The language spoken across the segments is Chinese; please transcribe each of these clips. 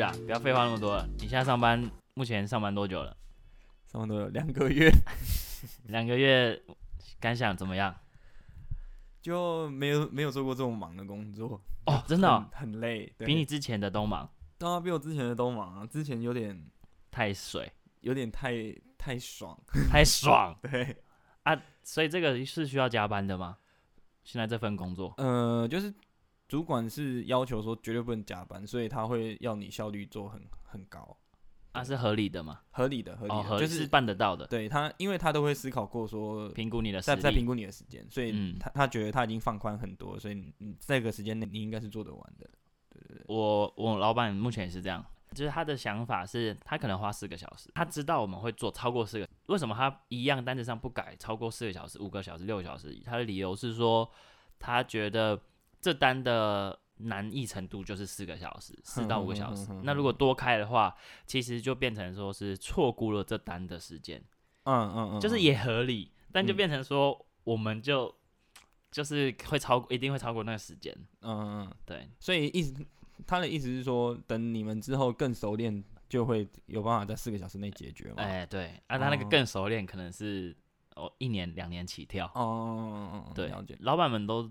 不要废话那么多了。你现在上班，目前上班多久了？上班多久两个月，两个月，感想怎么样？就没有没有做过这么忙的工作哦，真的哦、很很累，对比你之前的都忙，当然比我之前的都忙啊，之前有点太水，有点太太爽，太爽 对，啊！所以这个是需要加班的吗？现在这份工作呃，就是主管是要求说绝对不能加班，所以他会要你效率做很很高，啊是合理的吗？合理的合理就是是办得到的，对他，因为他都会思考过说评估你的。在在评估你的时间，所以嗯他他觉得他已经放宽很多，所以你你这个时间内你应该是做得完的。对对对我我老板目前也是这样，就是他的想法是，他可能花四个小时，他知道我们会做超过四个，为什么他一样单子上不改超过四个小时、五个小时、六个小时？他的理由是说，他觉得这单的难易程度就是四个小时，四到五个小时。那如果多开的话，其实就变成说是错估了这单的时间，嗯嗯嗯，嗯就是也合理，但就嗯变成说我们就就是会超过，一定会超过那个时间。嗯嗯嗯，对，所以意思他的意思是说，等你们之后更熟练，就会有办法在四个小时内解决嘛。哎、对，啊，他那个哦更熟练，可能是哦一年两年起跳。哦哦哦哦哦，对老板们都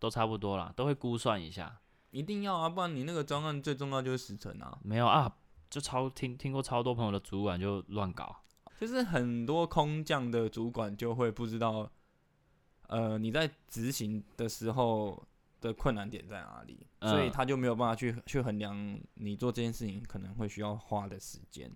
都差不多啦，都会估算一下。一定要啊，不然你那个专案最重要就是时程啊。没有啊，就超听听过超多朋友的主管就乱搞。就是很多空降的主管就会不知道，呃，你在执行的时候的困难点在哪里，所以嗯他就没有办法去去衡量你做这件事情可能会需要花的时间。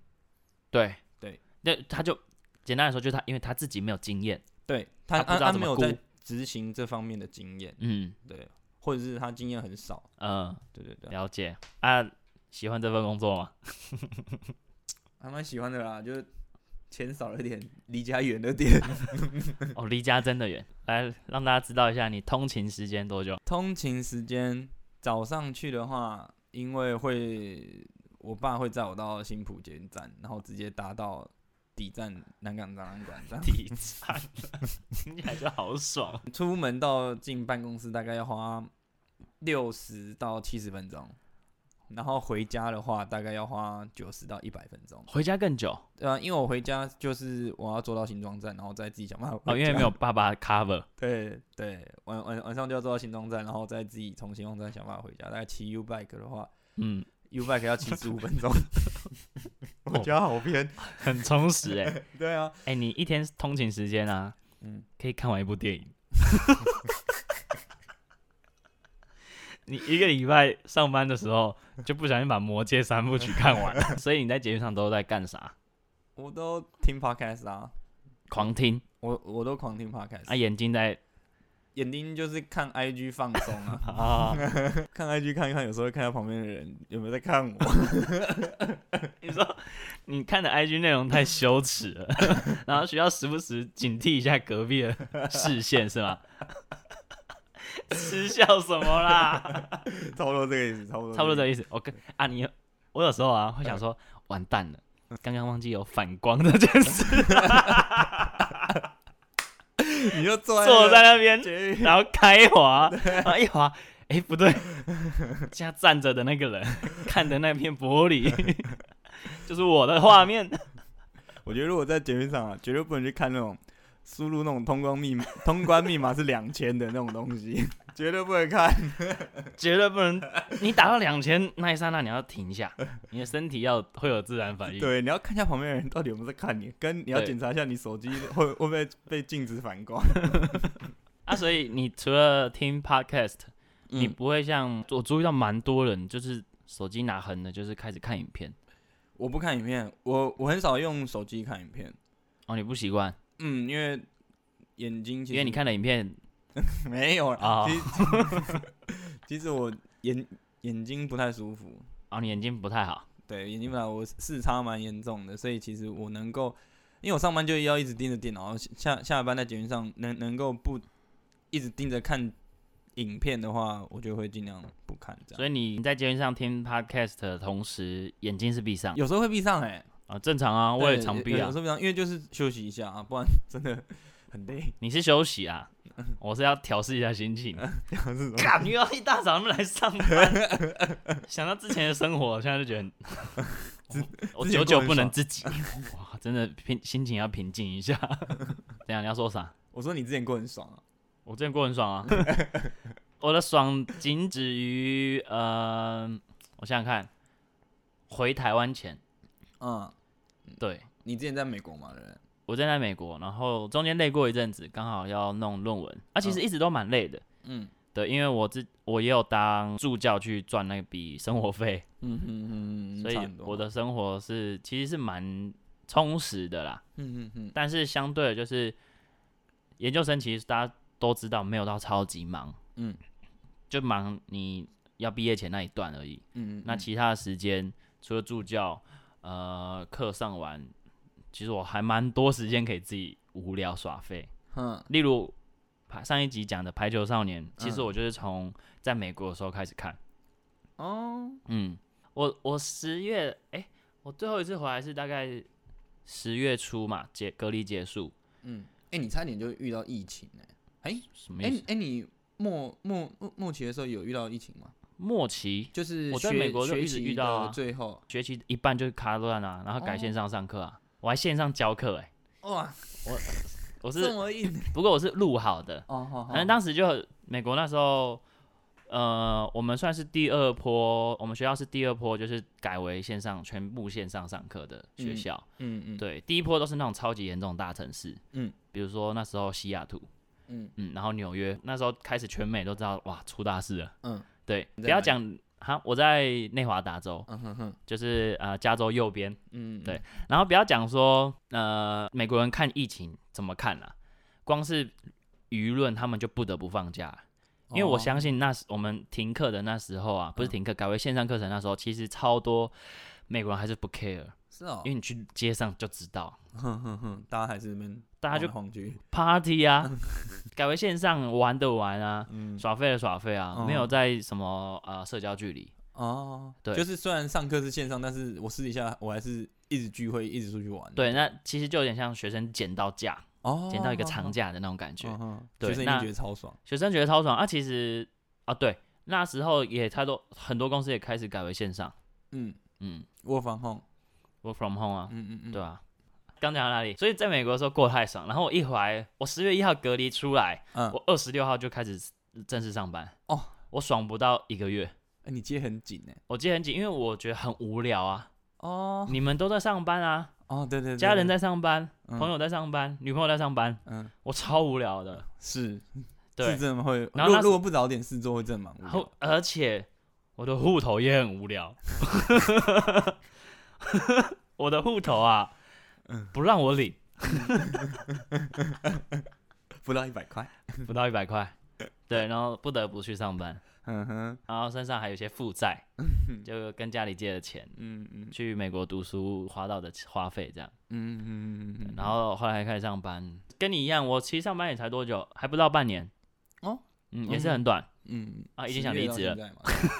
对对，那他就简单来说，就是他因为他自己没有经验，对他，他没有在执行这方面的经验，嗯对，或者是他经验很少，嗯、对对对，了解啊。喜欢这份工作吗？还蛮喜欢的啦，就是钱少了点，离家远了点。哦，离家真的远。来让大家知道一下，你通勤时间多久？通勤时间早上去的话，因为会我爸会载我到新浦捷运站，然后直接搭到底站南港展览馆这样。体站，听起来就好爽。出门到进办公室大概要花六十到七十分钟，然后回家的话大概要花九十到一百分钟。回家更久对啊，因为我回家就是我要坐到新庄站，然后再自己想办法哦，因为没有爸爸 cover。对对，晚晚晚上就要坐到新庄站，然后再自己从新庄站想办法回家。大概骑 U bike 的话嗯，，U bike 要骑十五分钟。我家好偏。很充实哎、对啊，哎、你一天通勤时间啊，嗯，可以看完一部电影。你一个礼拜上班的时候就不小心把《魔戒》三部曲看完了，所以你在节目上都在干啥？我都听 podcast 啊，狂听我我都狂听 podcast，、啊，眼睛在眼睛就是看 IG 放松啊，啊，看 IG 看一看，有时候会看到旁边的人有没有在看我。你说你看的 IG 内容太羞耻了，然后需要时不时警惕一下隔壁的视线是吗？嗤笑什么啦？差不多这个意思，差不多差不多这个个意思。我跟啊，你我有时候啊会想说，完蛋了，刚刚忘记有反光这件事，你就坐在坐在那那边，然后开滑，然后一滑，哎、不对，现在站着的那个人 看的那片玻璃，就是我的画面。我觉得如果在捷运上啊，绝对不能去看那种输入那种通关密码，通关密码是两千的那种东西，绝对不能看。绝对不能，你打到两千那一刹那你要停下，你的身体要会有自然反应。对，你要看一下旁边的人到底有没有在看你，跟你要检查一下你手机会会不会被镜子反光。啊，所以你除了听 podcast，、你嗯不会像我注意到蛮多人就是手机拿横的，就是开始看影片。我不看影片，我我很少用手机看影片。哦，你不习惯，嗯，因为眼睛其实因为你看的影片 没有啦啊其实 其实我眼眼睛不太舒服，哦，你眼睛不太好。对眼睛不太好，我视差蛮严重的，所以其实我能够，因为我上班就要一直盯着电脑，下下班在捷运上能能够不一直盯着看影片的话，我就会尽量不看这样。所以你在捷运上听 podcast 的同时，眼睛是闭上有时候会闭上哎、啊，正常啊，我也对常闭啊因为就是休息一下啊，不然 真的很累。你是休息啊？我是要调试一下心情。干，又要一大早那么来上班，想到之前的生活，现在就觉得 我久久不能自己，哇，真的平心情要平静一下。这样你要说啥？我说你之前过很爽啊。我之前过很爽啊，我的爽仅止于呃，我想想看，回台湾前，嗯，对。你之前在美国嘛，对？我正在美国，然后中间累过一阵子，刚好要弄论文，啊，其实一直都蛮累的，嗯。对，因为我自我也有当助教去赚那笔生活费，嗯嗯嗯，所以我的生活是其实是蛮充实的啦。嗯嗯嗯但是相对的，就是研究生其实大家都知道，没有到超级忙，嗯。就忙你要毕业前那一段而已。嗯，那其他的时间，除了助教，呃，课上完，其实我还蛮多时间可以自己无聊耍废。嗯例如排上一集讲的《排球少年》，其实嗯我就是从在美国的时候开始看。哦，嗯，我我十月，哎、我最后一次回来是大概十月初嘛，结隔离结束，嗯，哎，你差点就遇到疫情哎，哎哎什么意思？哎，你末末末末期的时候有遇到疫情吗？末期就是我在美国就一直遇到啊。最后，学期一半就卡断啊，然后改哦线上上课啊，我还线上教课哎、哇，我我是这么硬。不过我是录好的，哦，好好。反正当时就美国那时候，呃，我们算是第二波，我们学校是第二波，就是改为线上全部线上上课的学校。嗯嗯对，第一波都是那种超级严重的大城市，嗯，比如说那时候西雅图，嗯。嗯，然后纽约，那时候开始全美都知道，哇，出大事了。嗯对，不要讲哈，我在内华达州，嗯哼哼就是呃加州右边，嗯，对然后不要讲说呃美国人看疫情怎么看啦、光是舆论他们就不得不放假，因为我哦。相信那时我们停课的那时候啊，不是嗯。停课改为线上课程那时候，其实超多美国人还是不 care，是哦因，为你去街上就知道，哼哼哼，大家还是那边大家就恐惧，party 啊，改为线上玩的玩啊，嗯耍废的耍废啊，没有哦在什么呃社交距离。哦，对就是虽然上课是线上，但是我私底下我还是一直聚会，一直出去玩。对，那其实就有点像学生捡到假，哦，捡到一个长假的那种感觉。嗯哼，对学生一定那觉得超爽。学生觉得超爽啊！其实啊，对，那时候也太多很多公司也开始改为线上，嗯嗯，work from home，，work from home 啊，嗯嗯嗯，对啊。刚讲到哪里？所以在美国的时候过得太爽，然后我一回来，我十月一号隔离出来，嗯，我二十六号就开始正式上班。哦，我爽不到一个月，哎，你接很紧哎。我记得很紧，因为我觉得很无聊啊。哦你们都在上班啊，哦，对对，对家人，在上班，嗯朋友在上班，女朋友在上班，嗯，我超无聊的。是，对是，真的会。然后如果如果不找点事做，会真的蛮无聊然后。而且我的户头也很无聊，我的户头啊，嗯。不让我领，不到一百块。不到一百块，对，然后不得不去上班，嗯哼，然后身上还有一些负债，就跟家里借的钱嗯嗯。去美国读书花到的花费这样，嗯嗯嗯嗯，然后后来开始上班，跟你一样，我其实上班也才多久，还不到半年，哦，嗯，也是很短嗯啊已经想离职了了，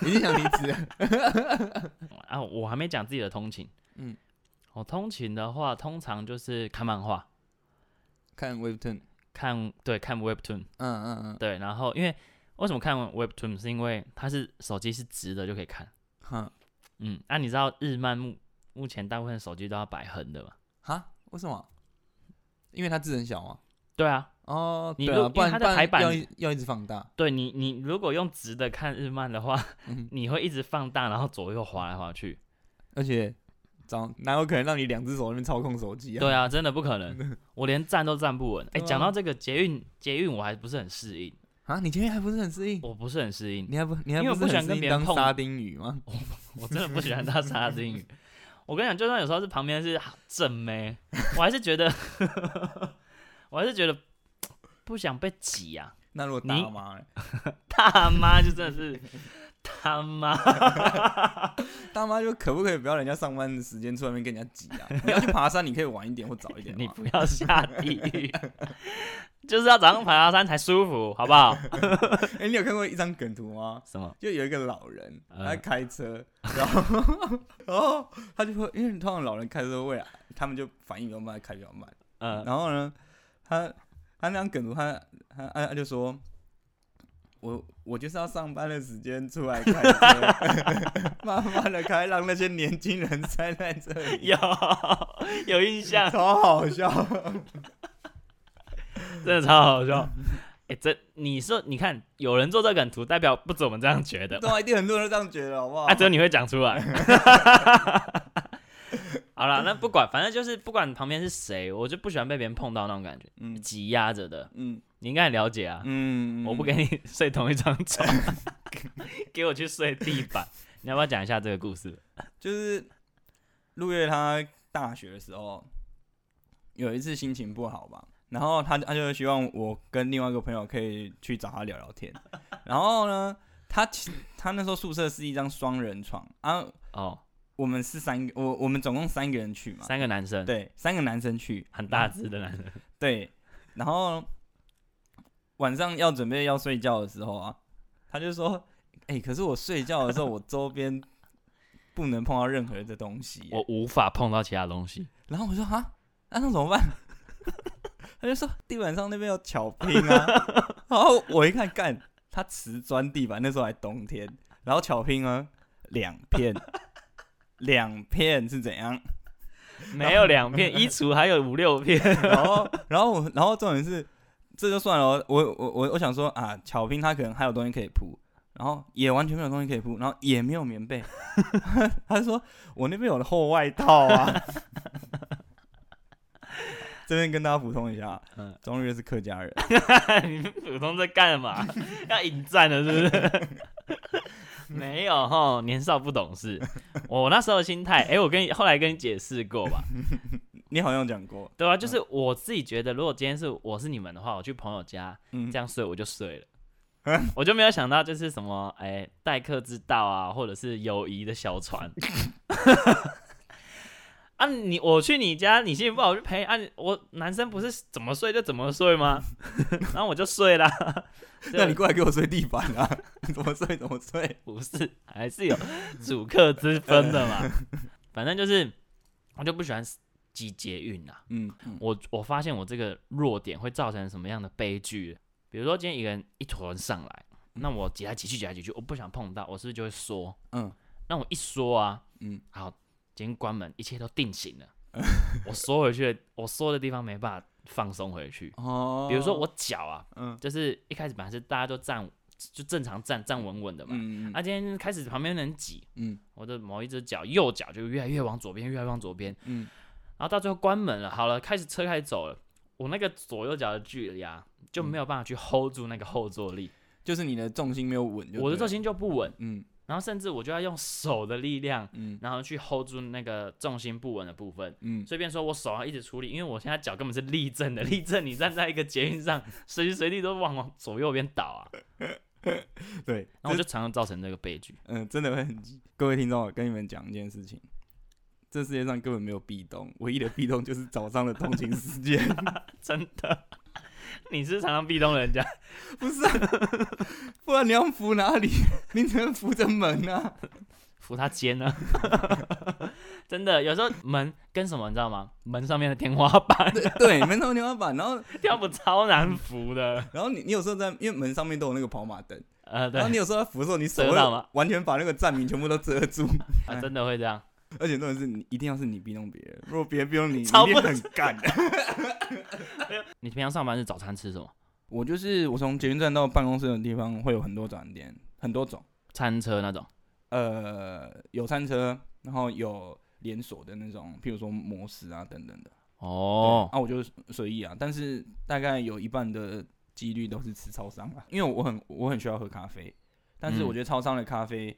已经想离职了。啊，我还没讲自己的通勤，嗯，我通勤的话，通常就是看漫画，看 Webtoon，看对看 Webtoon。嗯嗯嗯，对，然后因为为什么看 Webtoon 是因为它是手机是直的就可以看，哼，嗯，那、你知道日漫目目前大部分手机都要摆横的嘛？哈，为什么？因为它字很小吗？对啊，哦，你如对啊，不然因为它的排版要一要一直放大。对你你如果用直的看日漫的话，嗯 你会一直放大，然后左右滑来滑去。而且，找哪有可能让你两只手在那边操控手机啊？对啊，真的不可能，我连站都站不稳。哎、对啊讲到这个捷运捷运，我还不是很适应，啊，你今天还不是很适应？我不是很适应，你还不你还因为我不喜欢是很适应跟别人碰当沙丁鱼吗？我真的不喜欢搭沙丁鱼。我跟你讲，就算有时候是旁边是正妹，我还是觉得，我还是觉得 不想被挤啊。那如果大妈嘞，大妈就真的是 他妈，大妈就可不可以不要人家上班的时间出外面跟人家挤啊？你要去爬山，你可以晚一点或早一点你。不要下地狱，就是要早上爬爬山才舒服，好不好？哎、你有看过一张梗图吗？什么？就有一个老人，嗯他开车，然后然后他就会，因为通常老人开车会，他们就反应比较慢，开比较慢。嗯，然后呢，他他那样梗图，他他他他就说，我我就是要上班的时间出来开车，慢慢的开，让那些年轻人塞在这里，有有印象，超好笑。真的超好笑。哎、这你说，你看有人做这梗图，代表不止我们这样觉得，对啊，一定很多人都这样觉得，好不好？啊，只有你会讲出来。好了，那不管，反正就是不管旁边是谁，我就不喜欢被别人碰到那种感觉，嗯挤压着的。嗯你应该很了解啊。嗯，我不跟你睡同一张床，给我去睡地板。你要不要讲一下这个故事？就是陆月他大学的时候有一次心情不好吧，然后他他就希望我跟另外一个朋友可以去找他聊聊天，然后呢，他其他那时候宿舍是一张双人床啊，哦，我们是三个，我我们总共三个人去嘛，三个男生，对，三个男生去，很大只的男生，对，然后晚上要准备要睡觉的时候啊，他就说：“哎、可是我睡觉的时候，我周边不能碰到任何的东西耶。我无法碰到其他东西。然后我说：“啊，那、那怎么办？”他就说：“地板上那边有巧拼啊。”然后我一看，干，他瓷砖地板，那时候还冬天，然后巧拼啊，两片，两片是怎样？没有两片，衣橱还有五六片。然后，然后我，然后重点是，这就算了哦。我我我我想说啊，巧拼他可能还有东西可以铺，然后也完全没有东西可以铺，然后也没有棉被。他说我那边有厚外套啊。这边跟大家补充一下，嗯钟日月是客家人，你们普通在干嘛？要引战了是不是？没有哈，年少不懂事。我那时候的心态，哎、我跟你后来跟你解释过吧，你好像讲过，对啊、就是我自己觉得，如果今天是我是你们的话，我去朋友家嗯这，样睡，我就睡了。我就没有想到，就是什么哎，待客之道啊，或者是友谊的小船。啊你，我去你家，你心情不好我就陪啊你。我男生不是怎么睡就怎么睡吗？然后我就睡啦。那你过来给我睡地板啊？怎么睡怎么睡？不是，还是有主客之分的嘛。反正就是，我就不喜欢挤捷运啊。嗯，嗯我我发现我这个弱点会造成什么样的悲剧？比如说今天一个人一坨人上来，那我挤来挤去挤来挤去，我不想碰到，我是不是就会缩？嗯那我一缩啊，嗯，好，今天关门，一切都定型了。我缩回去，我缩的地方没办法放松回去。哦，比如说我脚啊，嗯。就是一开始本来是大家都站，就正常站站稳稳的嘛。嗯嗯啊，今天开始旁边人挤，嗯。我的某一只脚右脚就越来越往左边，越来越往左边，嗯。然后到最后关门了，好了，开始车开始走了，我那个左右脚的距离啊，就没有办法去 hold 住那个后坐力，就是你的重心没有稳我的重心就不稳，嗯然后甚至我就要用手的力量，嗯然后去 hold 住那个重心不稳的部分。嗯，随便说，我手要一直处理，因为我现在脚根本是立正的，立正你站在一个捷运上，随时随地都往往左右边倒啊，对，然后我就常常造成这个悲剧。嗯，真的会很急。各位听众，我跟你们讲一件事情，这世界上根本没有壁咚，唯一的壁咚就是早上的通勤时间。真的，你是常常壁咚人家，不是、啊，不然你要扶哪里？你只能扶着门啊。扶他肩啊 真的，有时候门跟什么你知道吗？门上面的天花板，对对，门上有天花板，然后要不超难扶的。然后你你有时候在，因为门上面都有那个跑马灯，呃，对然后，你有时候在扶的时候，你手完全把那个站名全部都遮住，啊，真的会这样。而且重点是你一定要是你逼弄别人，如果别人逼弄你，你一超不定很干。你平常上班是早餐吃什么？我就是我从捷运站到办公室的地方会有很多早餐店，很多种。餐车那种？呃，有餐车，然后有连锁的那种，譬如说摩斯啊等等的。哦那，啊，我就随意啊，但是大概有一半的几率都是吃超商啊，因为我很我很需要喝咖啡，但是嗯我觉得超商的咖啡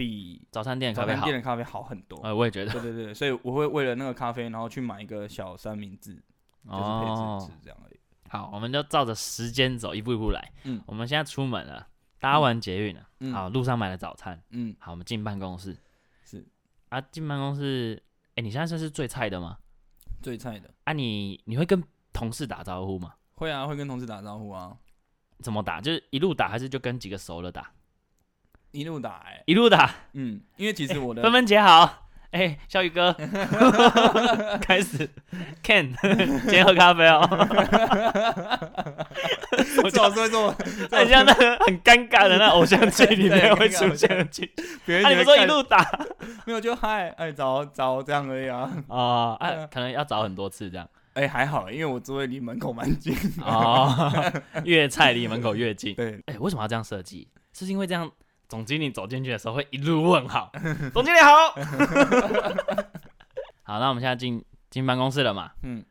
比早餐店的咖啡店。的咖啡好很多。呃，我也觉得。对对对，所以我会为了那个咖啡，然后去买一个小三明治，就是配着哦吃，这样而已。好，我们就照着时间走，一步一步来。嗯我们现在出门了，搭完捷运了，嗯好，路上买了早餐，嗯，好，我们进办公室。是啊，进办公室，哎、你现在算是最菜的吗？最菜的。啊你，你会跟同事打招呼吗？会啊，会跟同事打招呼啊，怎么打？就是一路打，还是就跟几个熟的打？一路打哎、一路打，嗯，因为其实我的、芬芬姐好，哎、小宇哥，开始，Ken，今天喝咖啡哦。我就最好是会做，很像那个很尴尬的那偶像剧里面会出现的剧。别人啊，你们说一路打没有就嗨，哎早早这样而已啊。哦，啊，可能要找很多次这样。哎还好，因为我座位离门口蛮近。哦，越菜离门口越近。对，哎、为什么要这样设计？是因为这样总经理走进去的时候会一路问好，总经理好。好，那我们现在进进办公室了嘛？嗯，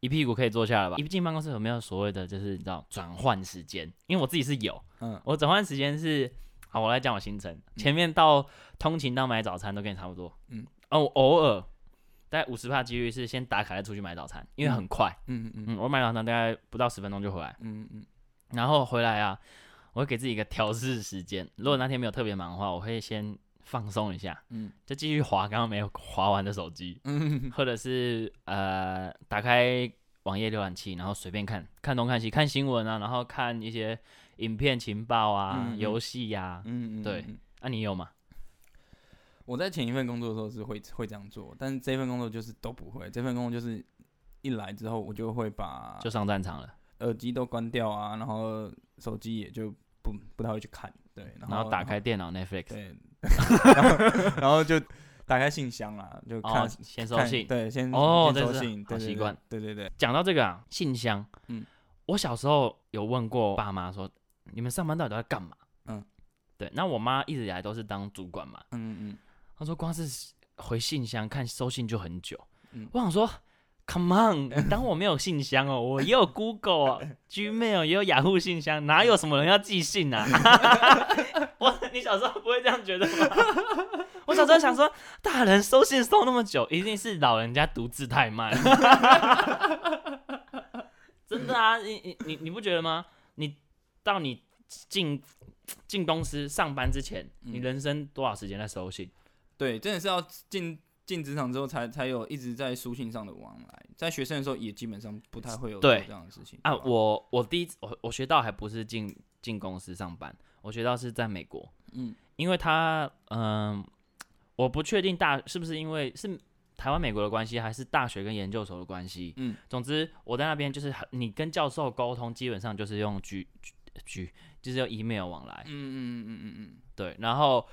一屁股可以坐下了吧？一进办公室有没有所谓的就是你知道转换时间？因为我自己是有，嗯。我转换时间是，好，我来讲我行程，前面到通勤到买早餐都跟你差不多，嗯，哦，我偶尔。大概五十帕几率是先打卡再出去买早餐，因为很快，嗯嗯。嗯，我买早餐大概不到十分钟就回来，嗯嗯。然后回来啊，我会给自己一个调试时间，如果那天没有特别忙的话，我会先放松一下，嗯就继续划刚刚没有划完的手机，嗯或者是呃打开网页浏览器，然后随便看看东看西，看新闻啊，然后看一些影片情报啊、游戏呀。嗯嗯，对嗯。那、你有吗？我在前一份工作的时候是会会这样做，但是这份工作就是都不会。这份工作就是一来之后，我就会把就上战场了，耳机都关掉啊，然后手机也就不不太会去看，对，然后然后打开电脑 Netflix，对，然后 然后就打开信箱啦，就看、哦，先收信。对，先哦先收信，好习惯。对对对，讲到这个啊，信箱，嗯，我小时候有问过爸妈说，你们上班到底都在干嘛？嗯，对，那我妈一直以来都是当主管嘛，嗯嗯。她说光是回信箱看收信就很久。嗯。我想说，Come on，当我没有信箱哦，我也有 Google 啊 Gmail，也有雅虎信箱，哪有什么人要寄信啊？我，你小时候不会这样觉得吗？我小时候想说，大人收信收那么久，一定是老人家读字太慢。真的啊，你你你你不觉得吗？你到你进进公司上班之前，你嗯人生多少时间在收信？对，真的是要进进职场之后才才有一直在书信上的往来，在学生的时候也基本上不太会有这样的事情啊，我我第一次我我学到还不是进进公司上班，我学到是在美国，嗯因为他嗯、我不确定大是不是因为是台湾美国的关系，还是大学跟研究所的关系。嗯，总之我在那边就是你跟教授沟通，基本上就是用 G G, G 就是用 email 往来。嗯嗯嗯嗯嗯嗯对，然后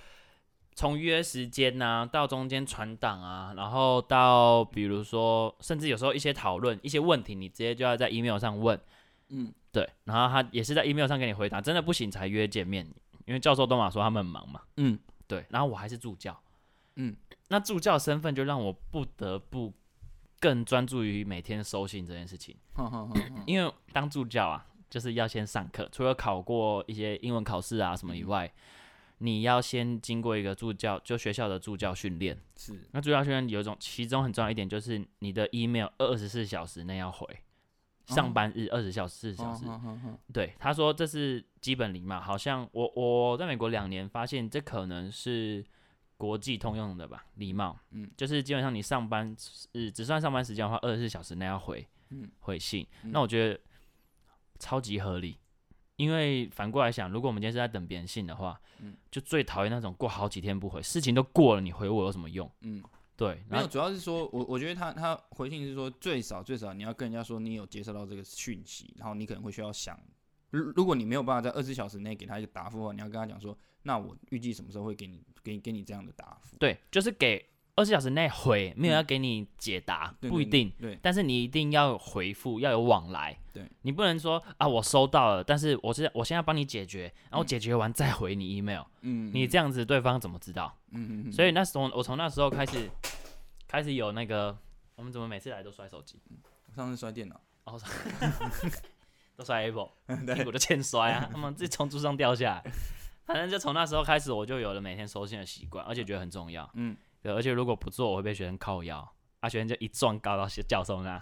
从约时间呐、到中间传档啊，然后到比如说，甚至有时候一些讨论、一些问题，你直接就要在 email 上问。嗯对，然后他也是在 email 上给你回答，真的不行才约见面，因为教授都嘛说他们很忙嘛。嗯对，然后我还是助教，嗯，那助教身份就让我不得不更专注于每天收信这件事情，因为当助教啊，就是要先上课，除了考过一些英文考试啊什么以外，你要先经过一个助教，就学校的助教训练。是。那助教训练有一种，其中很重要一点就是你的 email 二十四小时内要回，上班日二十小时、小时。对，他说这是基本礼貌，好像我我在美国两年，发现这可能是国际通用的吧，礼貌，嗯，就是基本上你上班日只算上班时间的话，二十四小时内要回，嗯。回信，嗯。那我觉得超级合理，因为反过来想，如果我们今天是在等别人信的话，嗯就最讨厌那种过好几天不回，事情都过了，你回我有什么用？嗯，对，没有，主要是说我我觉得他他回信是说最少最少你要跟人家说你有接收到这个讯息，然后你可能会需要想，如如果你没有办法在二十四小时内给他一个答复的话，你要跟他讲说，那我预计什么时候会给你给你给你这样的答复，对，就是给二十小时内回，没有嗯要给你解答，不一定。对，但是你一定要有回复，要有往来。对，你不能说啊，我收到了，但是我是我现在帮你解决，然后嗯解决完再回你 email，、嗯，你这样子对方怎么知道？嗯，嗯嗯，所以那时候我从那时候开始开始有那个，我们怎么每次来都摔手机？我上次摔电脑，哦，都摔 Apple，屁对股都欠摔啊，他们自己从树上掉下来。反正就从那时候开始，我就有了每天收信的习惯，而且觉得很重要。嗯，对，而且如果不做，我会被学生靠腰，啊，学生就一撞告到教授那，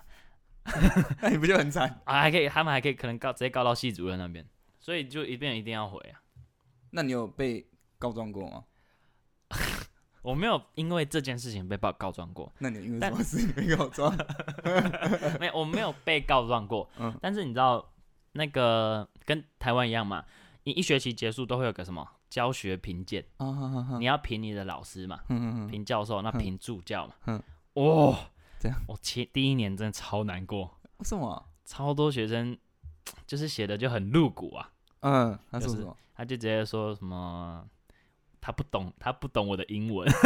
那你不就很惨？啊，还可以，他们还可以可能告直接告到系主任那边，所以就一遍一定要回啊。那你有被告状过吗？我没有因为这件事情被报告状过，那你因为但什么事情被告状？没有，我没有被告状过。嗯但是你知道那个跟台湾一样嘛，你一学期结束都会有个什么教学评鉴，你要评你的老师嘛，嗯嗯嗯，评教授，那嗯评助教嘛。嗯哦，这样我前第一年真的超难过，为什么？超多学生就是写的就很露骨啊，嗯，他就是说什么？他就直接说什么他不懂，他不懂我的英文，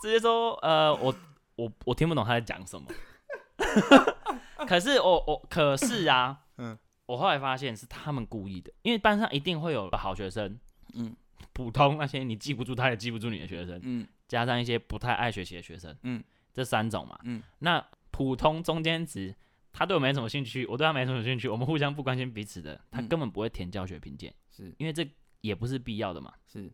直接说呃我我我听不懂他在讲什么。可是我我可是啊，嗯我后来发现是他们故意的，因为班上一定会有好学生，嗯。普通那些你记不住他也记不住你的学生，嗯。加上一些不太爱学习的学生，嗯，这三种嘛，嗯，那普通中间值，他对我没什么兴趣，我对他没什么兴趣，我们互相不关心彼此的，他嗯。根本不会填教学评鉴，是。因为这也不是必要的嘛。是，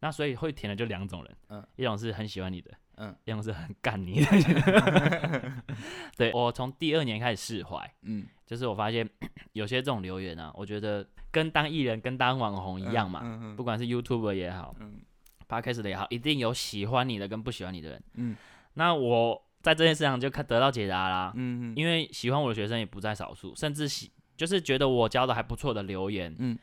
那所以会填的就两种人，嗯，一种是很喜欢你的，嗯，一种是很干你的。对我从第二年开始释怀，嗯，就是我发现 有些这种留言啊，我觉得跟当艺人、跟当网红一样嘛，嗯嗯不管是 YouTube 也好嗯，Podcast 的也好，一定有喜欢你的跟不喜欢你的人。嗯。那我在这件事上就看得到解答啦，嗯嗯，因为喜欢我的学生也不在少数，甚至喜就是觉得我教的还不错的留言，嗯，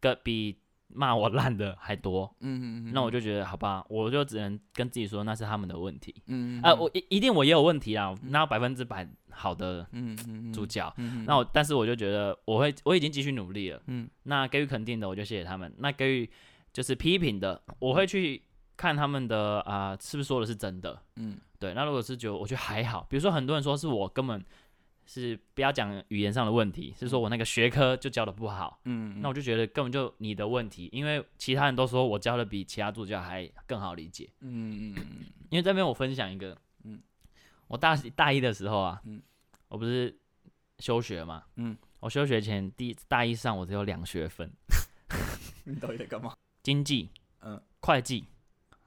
个比骂我烂的还多。嗯嗯，那我就觉得好吧，我就只能跟自己说那是他们的问题。嗯啊，我一一定我也有问题啦，哪有百分之百好的嗯嗯主角？嗯那我但是我就觉得我会我已经继续努力了。嗯那给予肯定的我就谢谢他们，那给予就是批评的，我会去看他们的啊、是不是说的是真的。嗯对，那如果是觉得我觉得还好，比如说很多人说是我根本是不要讲语言上的问题，是说我那个学科就教的不好，嗯，那我就觉得根本就你的问题，因为其他人都说我教的比其他助教还更好理解。嗯嗯嗯因为这边我分享一个，嗯我大大一的时候啊，嗯我不是休学嘛，嗯，我休学前第大一上我只有两学分，你到底在干嘛？经济、嗯，会计、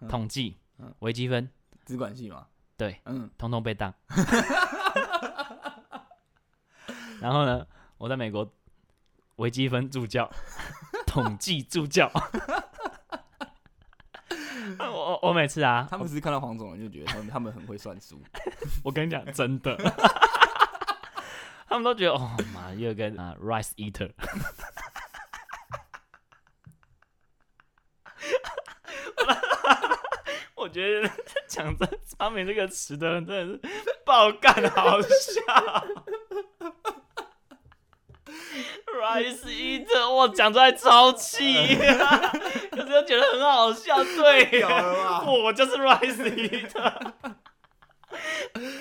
嗯统计嗯、微积分，资管系嘛？对，嗯通通被当。然后呢，我在美国微积分助教、统计助教，我我我每次啊，他们是看到黄总人就觉得他们他们很会算数。我跟你讲，真的，他们都觉得哦妈，又跟啊、rice eater。我觉得讲这发明这个词的人真的是爆干好笑。Rice eater，我讲出来超气，可是又觉得很好笑，对我就是 rice eater。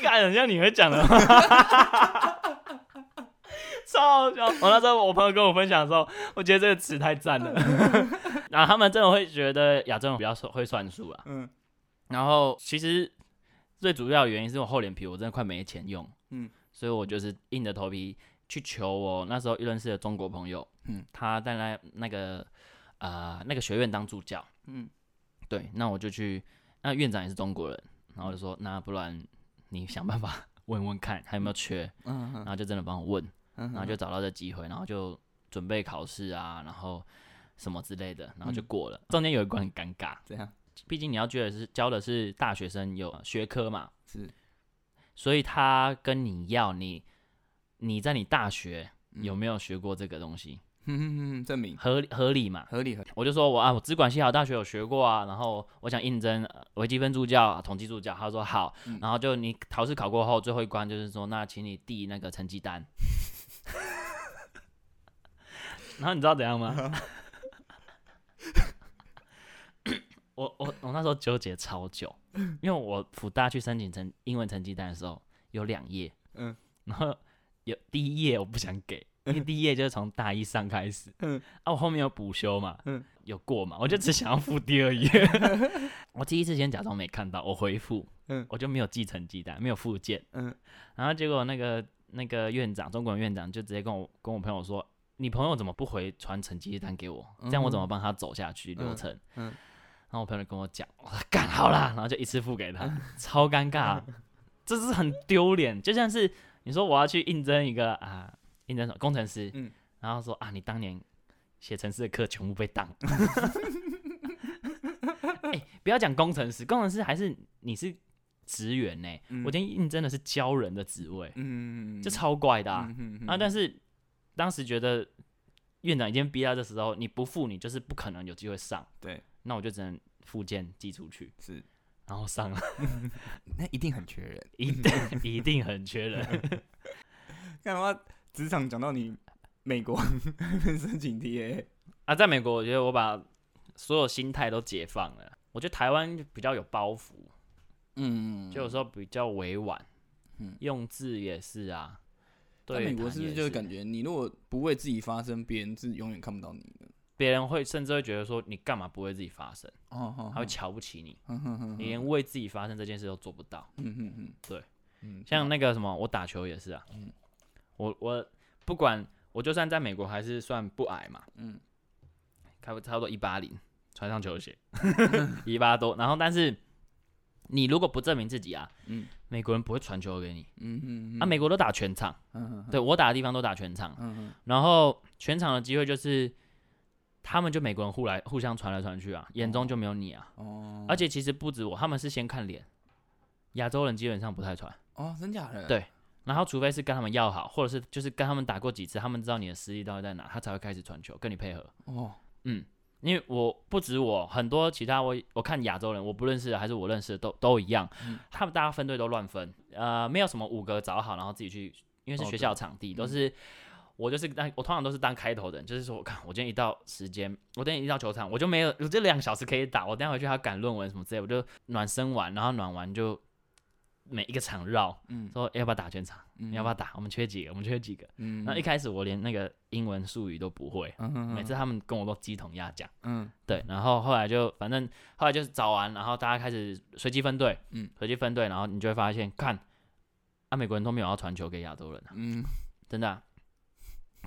干，很像你会讲的话，超好笑。我那时候我朋友跟我分享的时候，我觉得这个词太赞了。然后他们真的会觉得亚洲人比较会算数啊。嗯然后其实最主要的原因是我厚脸皮，我真的快没钱用。嗯所以我就是硬着头皮去求我那时候认识的中国朋友，嗯，他在那那个呃那个学院当助教。嗯对，那我就去，那院长也是中国人，然后我就说，那不然你想办法 问问看还有没有缺，嗯然后就真的帮我问，嗯，然后就找到这机会，然后就准备考试啊，然后什么之类的，然后就嗯过了。中间有一关很尴尬，这样毕竟你要觉得是教的是大学生有学科嘛，是所以他跟你要你你在你大学有嗯没有学过这个东西，嗯嗯嗯证明。合理合理嘛？合理合理。我就说我啊，我只管系好大学有学过啊，然后我想应征呃微积分助教、统计助教，他说好，嗯。然后就你考试考过后最后一关就是说，那请你递那个成绩单，然后你知道怎样吗？我我我那时候纠结超久，因为我辅大去申请成英文成绩单的时候有两页，嗯，然后有第一页我不想给，因为第一页就是从大一上开始，嗯，啊，我后面有补修嘛，嗯，有过嘛，我就只想要付第二页。我第一次先假装没看到，我回复，嗯。我就没有寄成绩单，没有附件，嗯，然后结果那个那个院长，中国院长就直接跟我跟我朋友说，你朋友怎么不回传成绩单给我？这样我怎么帮他走下去流程？嗯。嗯然后我朋友跟我讲，我说干好啦，然后就一次付给他，超尴尬，这是很丢脸，就像是你说我要去应征一个啊，应征什么工程师，嗯。然后说啊，你当年写程式的课全部被当。哎、不要讲工程师，工程师还是你是职员呢、嗯。我今天应征的是教人的职位，嗯，这超怪的啊。嗯啊，但是当时觉得院长已经逼到这时候，你不付你就是不可能有机会上，对，那我就只能附件寄出去，是，然后上了，那一定很缺人。一定 一定很缺人。干嘛？职场讲到你美国申请 TA，啊，在美国，我觉得我把所有心态都解放了。我觉得台湾比较有包袱，嗯，就有时候比较委婉，嗯用字也是啊。在对，美国是不是就会感觉你如果不为自己发声，别人是永远看不到你的？别人会甚至会觉得说你干嘛不为自己发声，哦哦，他会瞧不起你，你连为自己发声这件事都做不到。嗯对，嗯，像那个什么，我打球也是啊，我我不管，我就算在美国还是算不矮嘛，嗯，差不差不多一八零，穿上球鞋。一八多，然后但是你如果不证明自己啊，嗯。美国人不会传球给你，嗯嗯啊，美国都打全场，嗯嗯对我打的地方都打全场，嗯。然后全场的机会就是他们就美国人互来互相传来传去啊，眼中就没有你啊，哦，而且其实不止我，他们是先看脸，亚洲人基本上不太传。哦，真假的？对然后，除非是跟他们要好，或者是就是跟他们打过几次，他们知道你的实力到底在哪，他才会开始传球跟你配合。哦，嗯，因为我不止我，很多其他我我看亚洲人，我不认识的还是我认识的都都一样，嗯。他们大家分队都乱分，呃，没有什么五个找好然后自己去，因为是哦学校场地，都是我就是当我通常都是当开头的人，就是说我看我今天一到时间，我今天一到球场，我就没有我这两个小时可以打，我等一下回去还要赶论文什么之类，我就暖身完，然后暖完就每一个场绕，嗯说要不要打全场，嗯你要不要打？我们缺几个？我们缺几个？嗯，那一开始我连那个英文术语都不会，嗯哼每次他们跟我都鸡同鸭讲。嗯对，然后后来就反正后来就是找完，然后大家开始随机分队，嗯，随机分队，然后你就会发现，看，啊，美国人都没有要传球给亚洲人啊，嗯真的啊、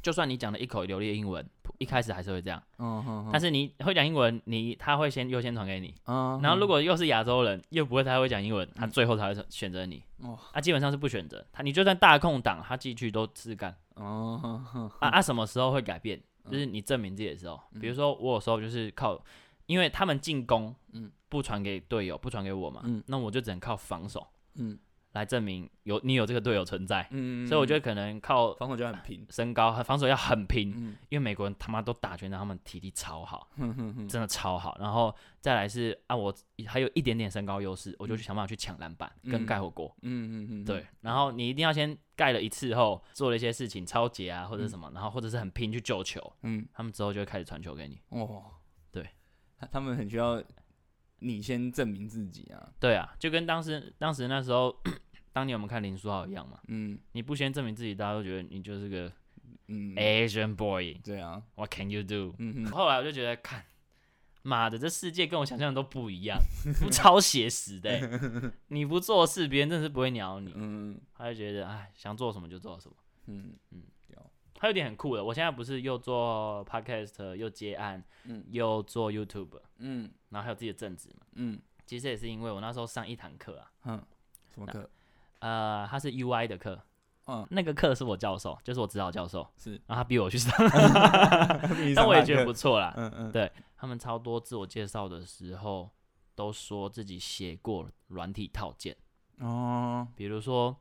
就算你讲的一口流利的英文，一开始还是会这样，嗯哼，但是你会讲英文，你他会先优先传给你，嗯，然后如果又是亚洲人，又不会太会讲英文，他嗯最后才会选择你，哦。他基本上是不选择，他你就算大空档，他进去都是干。哦哼哼啊啊，什么时候会改变？就是你证明自己的时候。比如说，我有时候就是靠，因为他们进攻，嗯。不传给队友，不传给我嘛，嗯。那我就只能靠防守。嗯来证明有你有这个队友存在。嗯，所以我觉得可能靠防守就很拼，身高和防守要很拼，嗯。因为美国人他妈都打拳的，他们体力超好，嗯哼哼，真的超好。然后再来是啊，我还有一点点身高优势，我就去想办法去抢篮板跟嗯盖火锅。嗯嗯嗯，对，然后你一定要先盖了一次后，做了一些事情，超节啊或者什么，然后或者是很拼去救球，嗯。他们之后就会开始传球给你。哦，对，他他们很需要你先证明自己啊，对啊，就跟当时当时那时候，当年我们看林书豪一样嘛，嗯。你不先证明自己，大家都觉得你就是个嗯，Asian boy。对啊，What can you do？、嗯哼，后来我就觉得，看，妈的，这世界跟我想象的都不一样，不超写实的欸、你不做事，别人真的是不会鸟你。嗯。他就觉得，哎，想做什么就做什么。嗯。嗯他有点很酷的，我现在不是又做 podcast，又接案，嗯。又做 YouTube，嗯。然后还有自己的正职嘛。嗯。其实也是因为我那时候上一堂课啊，嗯，什么课？呃，他是 UI 的课，嗯，那个课是我教授，就是我指导教授，是，然后他逼我去上，但 但我也觉得不错啦。嗯嗯，对。他们超多自我介绍的时候都说自己写过软体套件，哦，比如说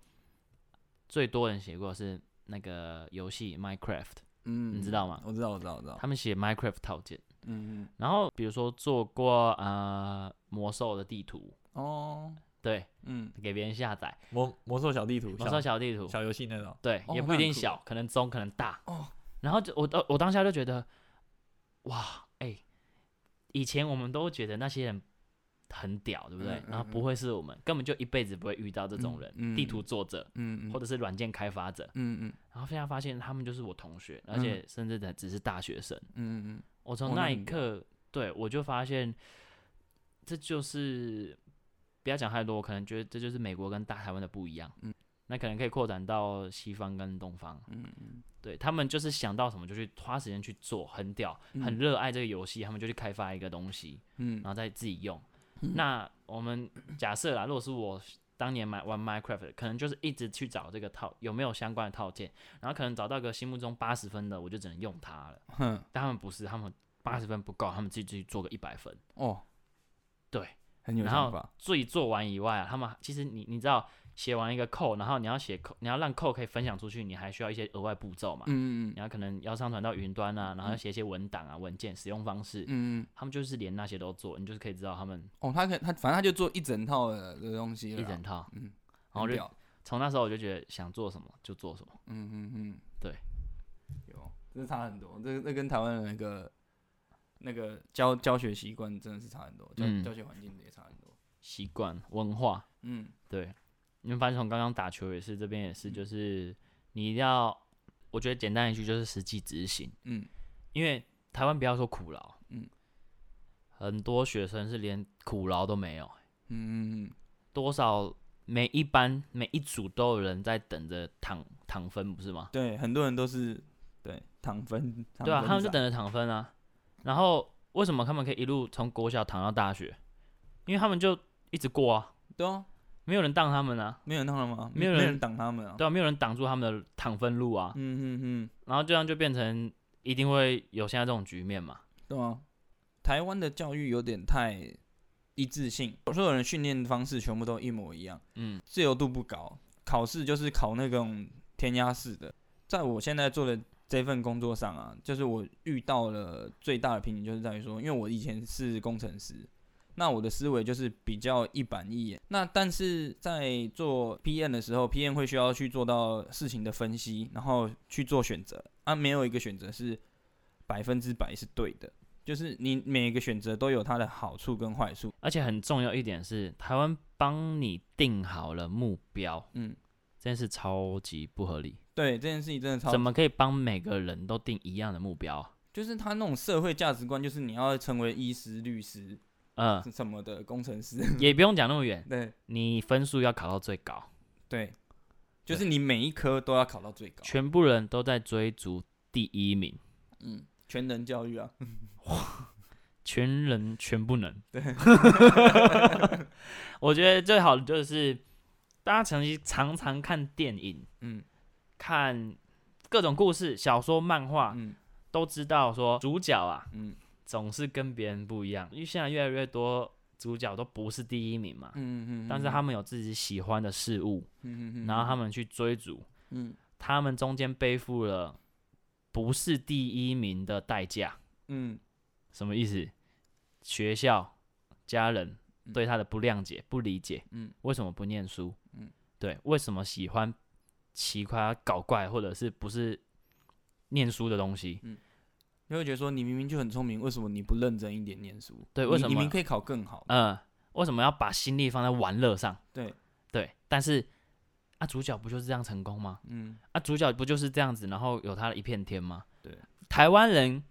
最多人写过是那个游戏 Minecraft，嗯，你知道吗？我知道，我知道，我知道，他们写 Minecraft 套件，嗯嗯，然后比如说做过呃魔兽的地图，哦，对，嗯，给别人下载。魔魔兽小地图，魔兽小地图，小游戏那种，对，哦也不一定小，可能中，可能大。哦，然后就我当我当下就觉得，哇，哎、以前我们都觉得那些人很屌，对不对？嗯嗯然后不会是我们，根本就一辈子不会遇到这种人，地图作者或者是软件开发者。嗯嗯然后现在发现他们就是我同学，而且甚至的只是大学生。嗯嗯我从那一刻，对我就发现，这就是不要讲太多，我可能觉得这就是美国跟大台湾的不一样。嗯，那可能可以扩展到西方跟东方。嗯嗯对他们就是想到什么就去花时间去做，很屌，很热爱这个游戏，他们就去开发一个东西，嗯然后再自己用。那我们假设啦，如果是我当年买玩 Minecraft，可能就是一直去找这个套有没有相关的套件，然后可能找到个心目中八十分的，我就只能用它了。哼，但他们不是，他们八十分不够，他们自己去做个一百分。哦，对，很有然后想法，自己做完以外啊，他们其实你你知道，写完一个扣，然后你要写扣，你要让扣可以分享出去，你还需要一些额外步骤嘛。嗯嗯你要可能要上传到云端啊，然后要写一些文档啊、文件、使用方式，嗯嗯，他们就是连那些都做，你就是可以知道他们哦，他可他反正他就做一整套的的东西，一整套。嗯，然后就从那时候我就觉得想做什么就做什么。嗯嗯嗯，对，有，这差很多，这这跟台湾的那个那个教教学习惯真的是差很多，教、嗯。教学环境也差很多。习惯文化，嗯。对，你们发现从刚刚打球也是，这边也是，就是你一定要，我觉得简单一句就是实际执行，嗯因为台湾不要说苦劳，嗯，很多学生是连苦劳都没有，嗯嗯嗯多少每一班每一组都有人在等着躺躺分，不是吗？对，很多人都是对躺分，躺对啊，他们就等着躺分啊。然后为什么他们可以一路从国小躺到大学？因为他们就一直过啊，对啊，没有人挡他们啊，没有人挡他们吗？没有人人挡他们啊。对啊，没有人挡住他们的躺分路啊。嗯嗯嗯，然后这样就变成一定会有现在这种局面嘛。对啊，台湾的教育有点太一致性，所有人训练方式全部都一模一样，嗯自由度不高，考试就是考那种填鸭式的。在我现在做的这份工作上啊，就是我遇到了最大的瓶颈，就是在于说，因为我以前是工程师，那我的思维就是比较一板一眼。那但是在做 PM 的时候，PM 会需要去做到事情的分析，然后去做选择啊，没有一个选择是百分之百是对的，就是你每一个选择都有它的好处跟坏处。而且很重要一点是，台湾帮你定好了目标，嗯，这件事超级不合理。对这件事情真的超怎么可以帮每个人都定一样的目标啊？就是他那种社会价值观，就是你要成为医师、律师嗯，什么的工程师。也不用讲那么远，对你分数要考到最高，对，就是你每一科都要考到最高。全部人都在追逐第一名，嗯，全能教育啊。哇 全人全不能。对，我觉得最好的就是大家曾经常常看电影，嗯看各种故事、小说、漫画，嗯都知道说主角啊嗯总是跟别人不一样，因为现在越来越多主角都不是第一名嘛，嗯嗯，但是他们有自己喜欢的事物，嗯嗯然后他们去追逐，嗯。他们中间背负了不是第一名的代价，嗯。什么意思？学校、家人嗯。对他的不谅解、不理解，嗯。为什么不念书？嗯。对，为什么喜欢奇怪、搞怪，或者是不是念书的东西？你会觉得说你明明就很聪明，为什么你不认真一点念书？对为什么你明明可以考更好？嗯，为什么要把心力放在玩乐上？对，对，但是啊，主角不就是这样成功吗？嗯啊，主角不就是这样子，然后有他的一片天吗？对，台湾人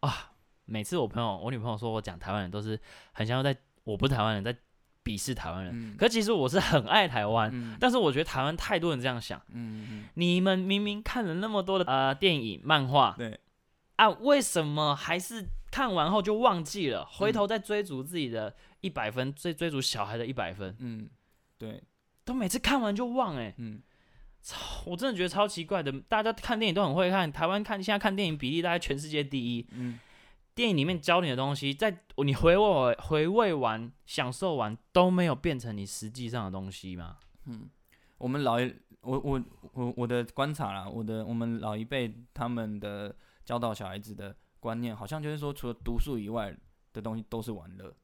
啊，每次我朋友、我女朋友说我讲台湾人，都是很像在我不是台湾人，在鄙视台湾人。嗯可其实我是很爱台湾，嗯但是我觉得台湾太多人这样想。嗯嗯，你们明明看了那么多的呃电影、漫画，对，啊，为什么还是看完后就忘记了？回嗯头再追逐自己的一百分，追追逐小孩的一百分，嗯对，都每次看完就忘哎、嗯我真的觉得超奇怪的。大家看电影都很会看，台湾看现在看电影比例大概全世界第一。嗯电影里面教你的东西，在你回味回味完、享受完都没有变成你实际上的东西吗？嗯，我们老一我我我我的观察啦，我的我们老一辈他们的教导小孩子的观念，好像就是说，除了读书以外的东西都是玩乐，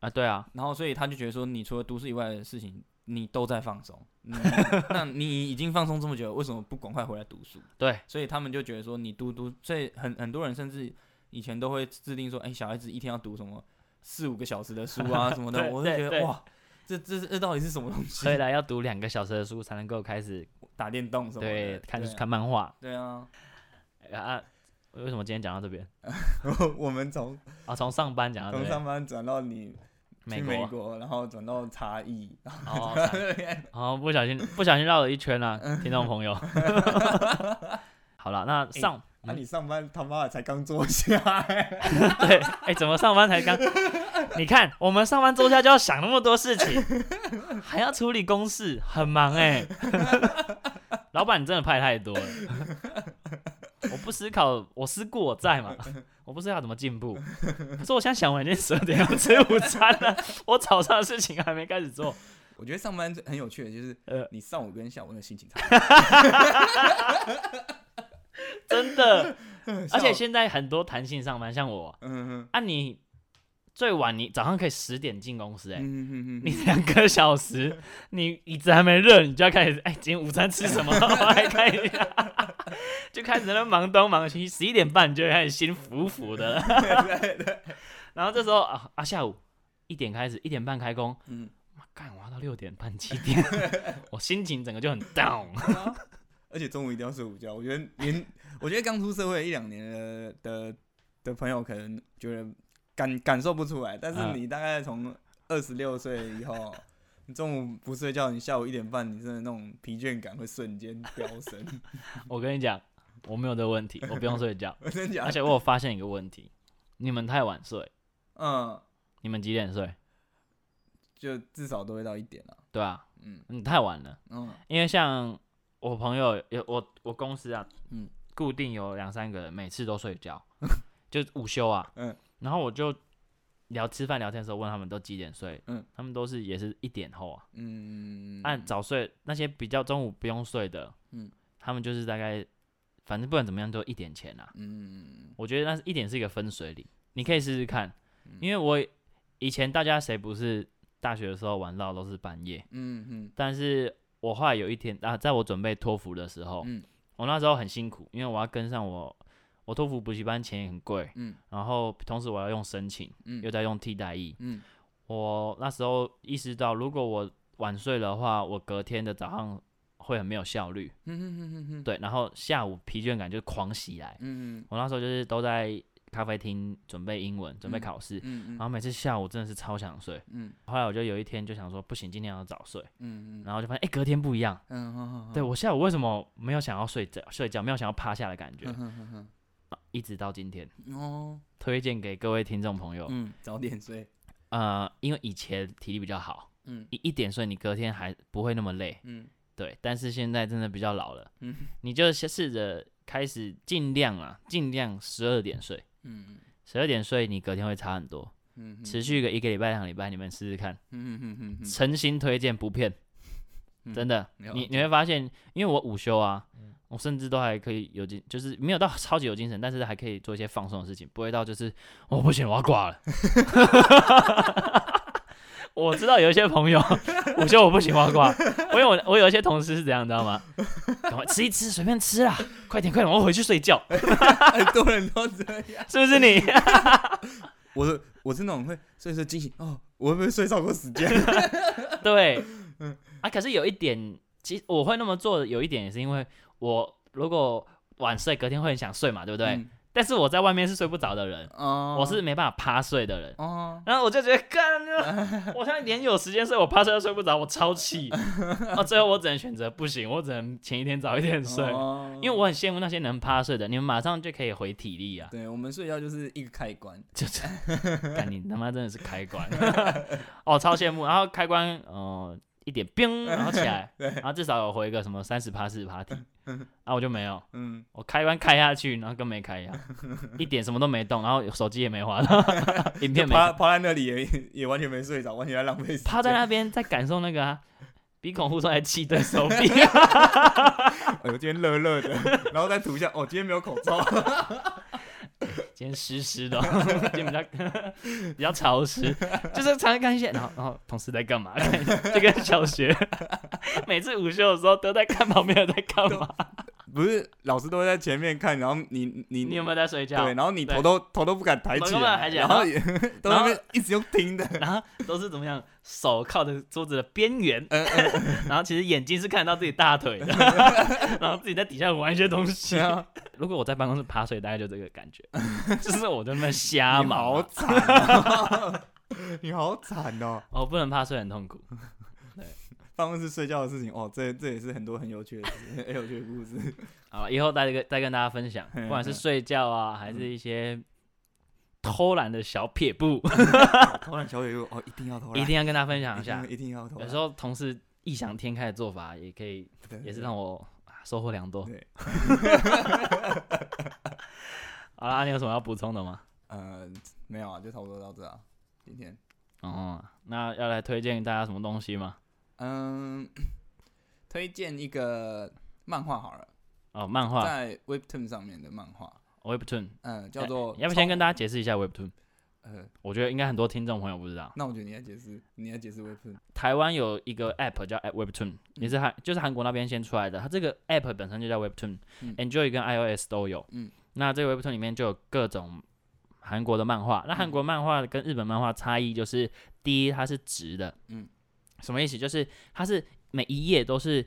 啊，对啊，然后所以他就觉得说，你除了读书以外的事情，你都在放松。嗯 那你已经放松这么久，为什么不赶快回来读书？对，所以他们就觉得说，你读读，所以很很多人甚至以前都会制定说，哎、小孩子一天要读什么四五个小时的书啊什么的，我就觉得哇，这这这到底是什么东西？回来要读两个小时的书才能够开始打电动什么的，对看看漫画对啊，啊。为什么今天讲到这边 我们从啊？从上班讲到这边，从上班转到你美去美国国，然后转到茶艺，哦，哦，不小心不小心绕了一圈啊，听众朋友。好了，那上那、你上班他妈的才刚坐下、对，哎、怎么上班才刚？你看，我们上班坐下就要想那么多事情，还要处理公事，很忙哎、老板，你真的派太多了。我不思考，我思故我在嘛，我不知道怎么进步。可是我现在想完已经十二点要吃午餐了，我早上的事情还没开始做。我觉得上班很有趣的就是，呃你上午跟下午那个心情差。真的，而且现在很多弹性上班，像我，嗯嗯啊，你最晚你早上可以十点进公司、欸，哎、你两个小时，你椅子还没热，你就要开始，哎、今天午餐吃什么？我来看一下，就开始在那忙东忙西，十一点半你就会开始心浮浮的了。对对，然后这时候啊啊，下午一点开始，一点半开工，干，我要到六点半七点，我心情整个就很 down。而且中午一定要睡午觉。我觉得连我觉得刚出社会一两年的的的朋友可能觉得感 感受不出来，但是嗯。你大概从二十六岁以后，你中午不睡觉，你下午一点半，你真的那种疲倦感会瞬间飙升。我跟你讲，我没有这个问题，我不用睡觉，我真的假？的？而且我有发现一个问题，你们太晚睡，嗯，你们几点睡？就至少都会到一点啊。对啊，嗯。你太晚了。嗯。因为像我朋友有我我公司啊，嗯。固定有两三个人每次都睡觉，就午休啊，嗯然后我就聊吃饭聊天的时候问他们都几点睡，嗯。他们都是也是一点后啊，嗯，按早睡那些比较中午不用睡的，嗯。他们就是大概反正不管怎么样都一点前啊，嗯我觉得那是一点是一个分水岭，你可以试试看，嗯。因为我以前大家谁不是大学的时候玩到都是半夜，嗯嗯。但是我后来有一天啊，在我准备托福的时候，嗯。我那时候很辛苦，因为我要跟上我我托福补习班钱也很贵，嗯然后同时我要用申请，嗯又在用替代役。嗯我那时候意识到，如果我晚睡的话，我隔天的早上会很没有效率，嗯嗯嗯对，然后下午疲倦感就狂袭来。嗯我那时候就是都在咖啡厅准备英文，准备嗯考试，嗯然后每次下午真的是超想睡。嗯后来我就有一天就想说，不行，今天要早睡，嗯然后就发现，哎、隔天不一样。嗯嗯对我下午为什么没有想要睡觉？睡觉没有想要趴下的感觉，嗯一直到今天，哦。推荐给各位听众朋友。嗯早点睡。呃，因为以前体力比较好，嗯。一一点睡，你隔天还不会那么累。嗯。对，但是现在真的比较老了，嗯。你就先试着开始尽量啊，尽量十二点睡，嗯十二点睡，你隔天会差很多。嗯持续个一个礼拜、两个礼拜，你们试试看，嗯嗯嗯嗯。诚心推荐，不骗，真的，了你你会发现，因为我午休啊，我甚至都还可以有精，就是没有到 超级有精神，但是还可以做一些放松的事情，不会到就是我、不行，我要挂了。我知道有一些朋友午休我不行，我要挂。我有我有一些同事是这样，你知道吗？赶快吃一吃，随便吃啦，快点快点，我要回去睡觉，很多人都这样。是不是你？我是我是那种会睡睡惊醒哦，我会不会睡超过时间？对，啊，可是有一点，其实我会那么做，有一点也是因为我如果晚睡，隔天会很想睡嘛，对不对？嗯但是我在外面是睡不着的人，哦，我是没办法趴睡的人。哦，然后我就觉得，干，我现在连有时间睡，我趴睡都睡不着，我超气。啊，最后我只能选择不行，我只能前一天早一点睡，哦因为我很羡慕那些能趴睡的，你们马上就可以回体力啊。对我们睡觉就是一个开关，就是，干你他妈真的是开关，哦，超羡慕。然后开关，呃，一点冰，然后起来，然后至少有回个什么三十趴、四十趴体，啊，我就没有，嗯，我开关开下去，然后跟没开一样，一点什么都没动，然后手机也没滑到，影片没趴趴在那里也也完全没睡着，完全在浪费。趴在那边在感受那个、啊、鼻孔呼出来气的手臂，哎呦，今天热热的，然后再涂一下，哦，今天没有口罩。今天湿湿的，今天比较 比较潮湿，就是常常看一些，然后然后同事在干嘛？看一下就跟小学 每次午休的时候都在看旁边人在干嘛。不是老师都会在前面看，然后你你你有没有在睡觉？对，然后你对头都头都不敢抬起然后也 都在那边一直用听的。然后都是怎么样？手靠着桌子的边缘，然后其实眼睛是看得到自己大腿的，然后自己在底下玩一些东西。啊如果我在办公室趴睡，大概就这个感觉，就是我在那边瞎你好。惨哦，你好惨哦！哦，不能趴睡很痛苦。办公室睡觉的事情，哦，这这也是很多很有趣的事，很有趣的故事。好，以后再跟再跟大家分享，嗯不管是睡觉啊，还是一些偷懒的小撇步，偷懒小撇步，哦，一定要偷懒，一定要跟大家分享一下一定。要偷懒。有时候同事异想天开的做法，也可以，也是让我啊收获良多。对，好啦，你有什么要补充的吗？呃，没有啊，就差不多到这啊。今天，哦，那要来推荐大家什么东西吗？嗯，推荐一个漫画好了，哦，漫画。在 Webtoon 上面的漫画，Webtoon，嗯，叫做哎要不先跟大家解释一下 Webtoon？呃，我觉得应该很多听众朋友不知道，那我觉得你要解释，你要解释 Webtoon。台湾有一个 App 叫 Webtoon，也是韩就是韩国那边先出来的，它这个 App 本身就叫 Webtoon，Android 嗯。跟 iOS 都有。嗯。那这个 Webtoon 里面就有各种韩国的漫画。那韩国漫画跟日本漫画差异就是，第一它是直的，嗯，什么意思？就是它是每一页都是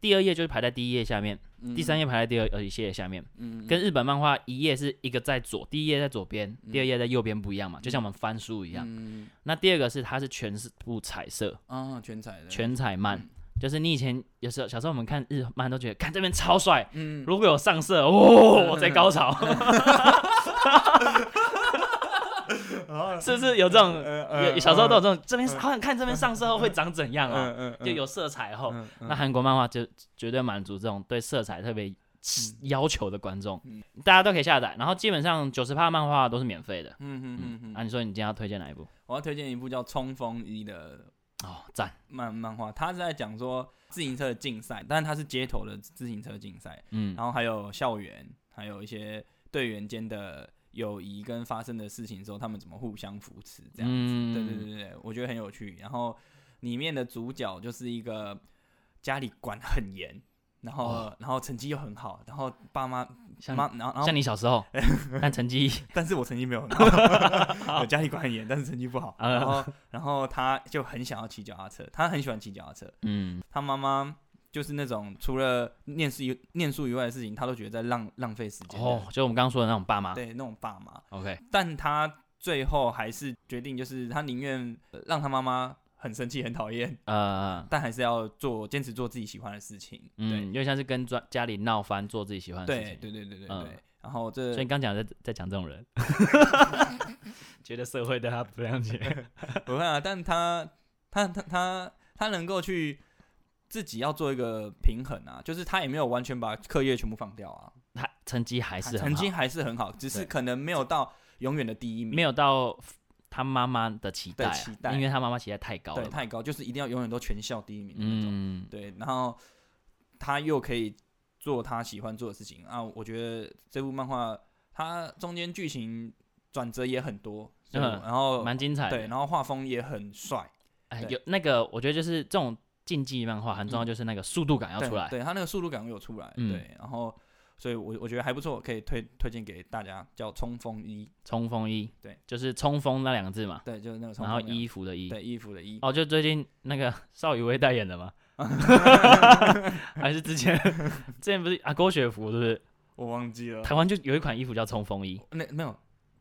第二页就是排在第一页下面，第三页排在第二呃一页下面。嗯，跟日本漫画一页是一个在左，第一页在左边，第二页在右边不一样嘛，就像我们翻书一样。嗯，那第二个是它是全是部彩色，啊，全彩的，全彩漫，嗯。就是你以前有时候小时候我们看日漫都觉得看这边超帅，嗯，如果有上色，哦，我在高潮，是不是有这种？有小时候都有这种，这边好想看这边上色后会长怎样啊？就有色彩后，那韩国漫画就绝对满足这种对色彩特别要求的观众嗯，大家都可以下载。然后基本上九十趴漫画都是免费的。嗯嗯嗯嗯，啊，你说你今天要推荐哪一部？我要推荐一部叫《冲锋衣》的哦，赞，漫漫画，他是在讲说自行车的竞赛，但是它是街头的自行车竞赛，嗯然后还有校园，还有一些队员间的友谊跟发生的事情之后，他们怎么互相扶持这样子。嗯对对对对，我觉得很有趣。然后里面的主角就是一个家里管很严，然后、哦然后成绩又很好，然后爸妈像妈，然后像你小时候，但成绩 但是我成绩没有很好，我家里管很严，但是成绩不好。啊然后然后他就很想要骑脚踏车，他很喜欢骑脚踏车。嗯他妈妈就是那种除了念书以念书以外的事情，他都觉得在浪浪费时间。哦，就我们刚刚说的那种爸妈。对，那种爸妈。OK，但他最后还是决定，就是他宁愿呃让他妈妈很生气、很讨厌，呃，但还是要做坚持做自己喜欢的事情。嗯，因为像是跟家家里闹翻，做自己喜欢的事情。对对对对对嗯。然后这所以你刚讲在在讲这种人，觉得社会对他不谅解。不会啊，但他他他他他能够去自己要做一个平衡啊，就是他也没有完全把课业全部放掉啊，他成绩还是很好成绩还是很好，只是可能没有到永远的第一名，没有到他妈妈的期待啊，期待因为他妈妈期待太高了对。太高，就是一定要永远都全校第一名的那种。嗯，对，然后他又可以做他喜欢做的事情啊。我觉得这部漫画它中间剧情转折也很多，嗯然后蛮精彩的。对，然后画风也很帅，哎，有那个，我觉得就是这种竞技漫画很重要，就是那个速度感要出来。对他那个速度感有出来，嗯对，然后所以我我觉得还不错，可以推推荐给大家，叫冲锋衣，冲锋衣，对，就是冲锋那两个字嘛，对，就是那个冲然后锋衣衣服的衣。对衣服的衣，哦，就最近那个邵雨薇代言的吗？还是之前之前不是啊郭雪芙，是不是？我忘记了，台湾就有一款衣服叫冲锋衣。那没有。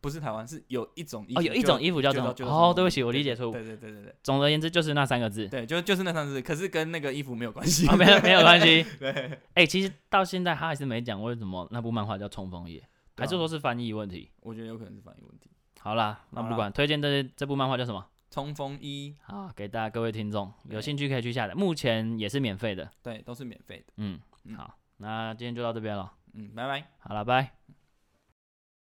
不是台湾，是有一种衣哦，服有一种衣服叫就这种。哦，对不起，我理解错误。对对对对对总而言之，就是那三个字。对，就就是那三个字，可是跟那个衣服没有关系。啊，没有没有关系。对，哎、其实到现在他还是没讲为什么那部漫画叫冲锋衣，还是说是翻译问题？我觉得有可能是翻译问题。好啦，那不管，推荐这这部漫画叫什么？冲锋衣，好，给大家各位听众有兴趣可以去下载，目前也是免费的。对，都是免费的。嗯，嗯好，那今天就到这边了。嗯，拜拜。好了，拜。